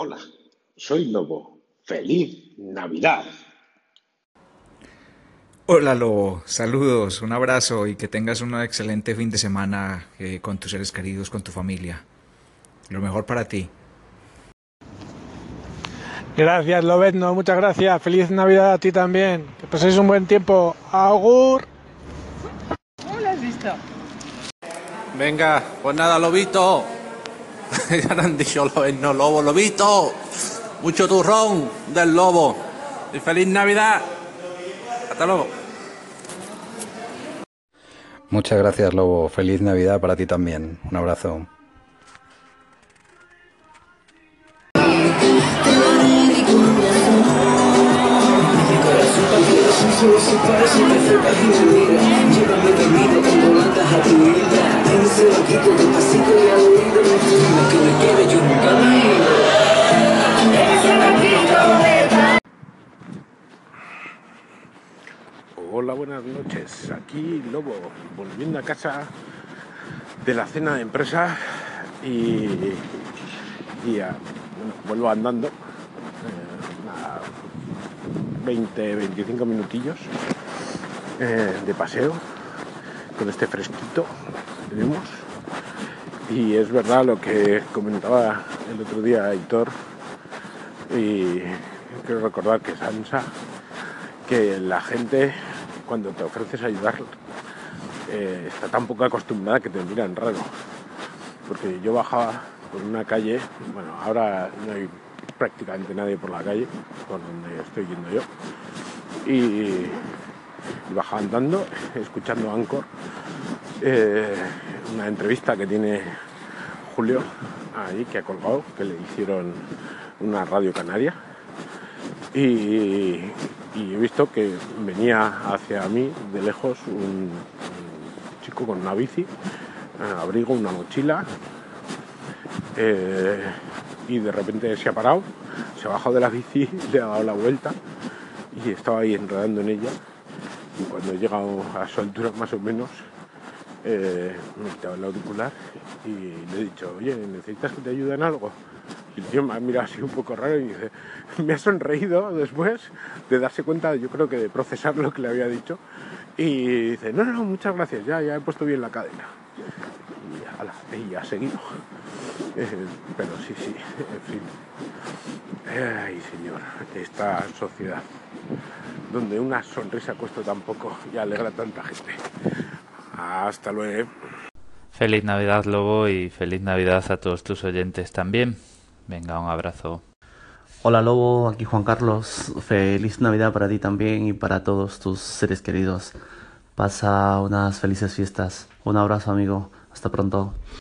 Hola, soy Lobo. ¡Feliz Navidad! Hola Lobo, saludos, un abrazo y que tengas un excelente fin de semana eh, con tus seres queridos, con tu familia. Lo mejor para ti. Gracias, Lobezno, muchas gracias. Feliz Navidad a ti también. Que paséis un buen tiempo. Agur. ¿Cómo lo has visto? Venga, pues nada, lobito. ya han dicho Lobezno, lobo, lobito. Mucho turrón del lobo. Y feliz Navidad. Hasta luego. Muchas gracias, Lobo. Feliz Navidad para ti también. Un abrazo. Hola, buenas noches. Aquí Lobo, volviendo a casa de la cena de empresa y, y vuelvo andando. eh, a 20, 25 minutillos eh, de paseo con este fresquito que tenemos. Y es verdad lo que comentaba el otro día Aitor y quiero recordar que Sansa que la gente cuando te ofreces ayudar eh, está tan poco acostumbrada que te miran raro. Porque yo bajaba por una calle, bueno, ahora no hay prácticamente nadie por la calle, por donde estoy yendo yo, y, y bajaba andando, escuchando Anchor, eh, una entrevista que tiene Julio ahí, que ha colgado, que le hicieron una radio canaria y, y he visto que venía hacia mí de lejos un, chico con una bici, un abrigo, una mochila, eh, y de repente se ha parado, se ha bajado de la bici, le ha dado la vuelta y estaba ahí enredando en ella. Y cuando he llegado a su altura más o menos, eh, me he quitado el auricular y le he dicho, oye, ¿necesitas que te ayude en algo? Y el tío me ha mirado así un poco raro y dice, me ha sonreído después de darse cuenta, yo creo que de procesar lo que le había dicho. Y dice, no, no, muchas gracias, ya, ya he puesto bien la cadena. Y, ala, y ha seguido. Eh, pero sí, sí, en fin. Ay, señor, esta sociedad donde una sonrisa cuesta tan poco y alegra a tanta gente. Hasta luego. Feliz Navidad, Lobo, y feliz Navidad a todos tus oyentes también. Venga, un abrazo. Hola Lobo, aquí Juan Carlos. Feliz Navidad para ti también y para todos tus seres queridos. Pasa unas felices fiestas. Un abrazo amigo. Hasta pronto.